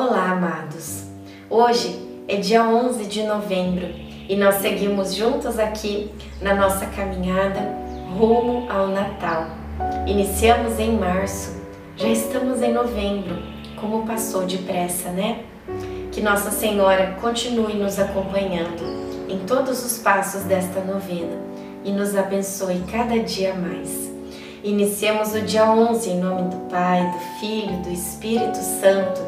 Olá, amados! Hoje é dia 11 de novembro e nós seguimos juntos aqui na nossa caminhada rumo ao Natal. Iniciamos em março, já estamos em novembro. Como passou depressa, né? Que Nossa Senhora continue nos acompanhando em todos os passos desta novena e nos abençoe cada dia mais. Iniciemos o dia 11 em nome do Pai, do Filho do Espírito Santo.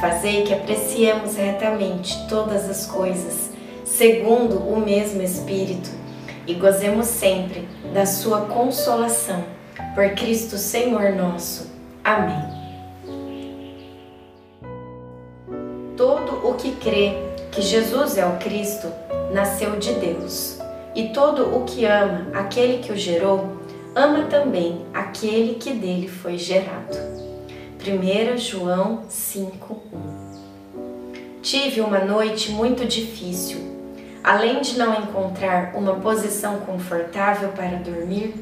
Fazei que apreciemos retamente todas as coisas, segundo o mesmo Espírito, e gozemos sempre da Sua consolação. Por Cristo Senhor nosso. Amém. Todo o que crê que Jesus é o Cristo nasceu de Deus, e todo o que ama aquele que o gerou, ama também aquele que dele foi gerado. 1 João 5:1 Tive uma noite muito difícil. Além de não encontrar uma posição confortável para dormir,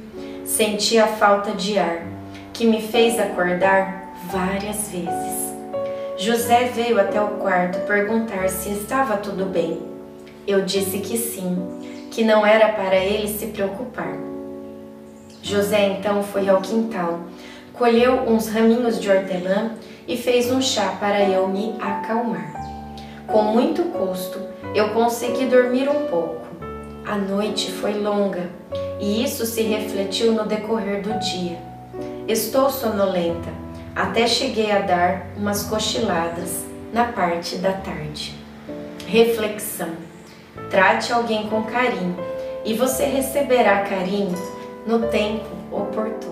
senti a falta de ar, que me fez acordar várias vezes. José veio até o quarto perguntar se estava tudo bem. Eu disse que sim, que não era para ele se preocupar. José então foi ao quintal colheu uns raminhos de hortelã e fez um chá para eu me acalmar. Com muito custo, eu consegui dormir um pouco. A noite foi longa e isso se refletiu no decorrer do dia. Estou sonolenta, até cheguei a dar umas cochiladas na parte da tarde. Reflexão: trate alguém com carinho e você receberá carinho no tempo oportuno.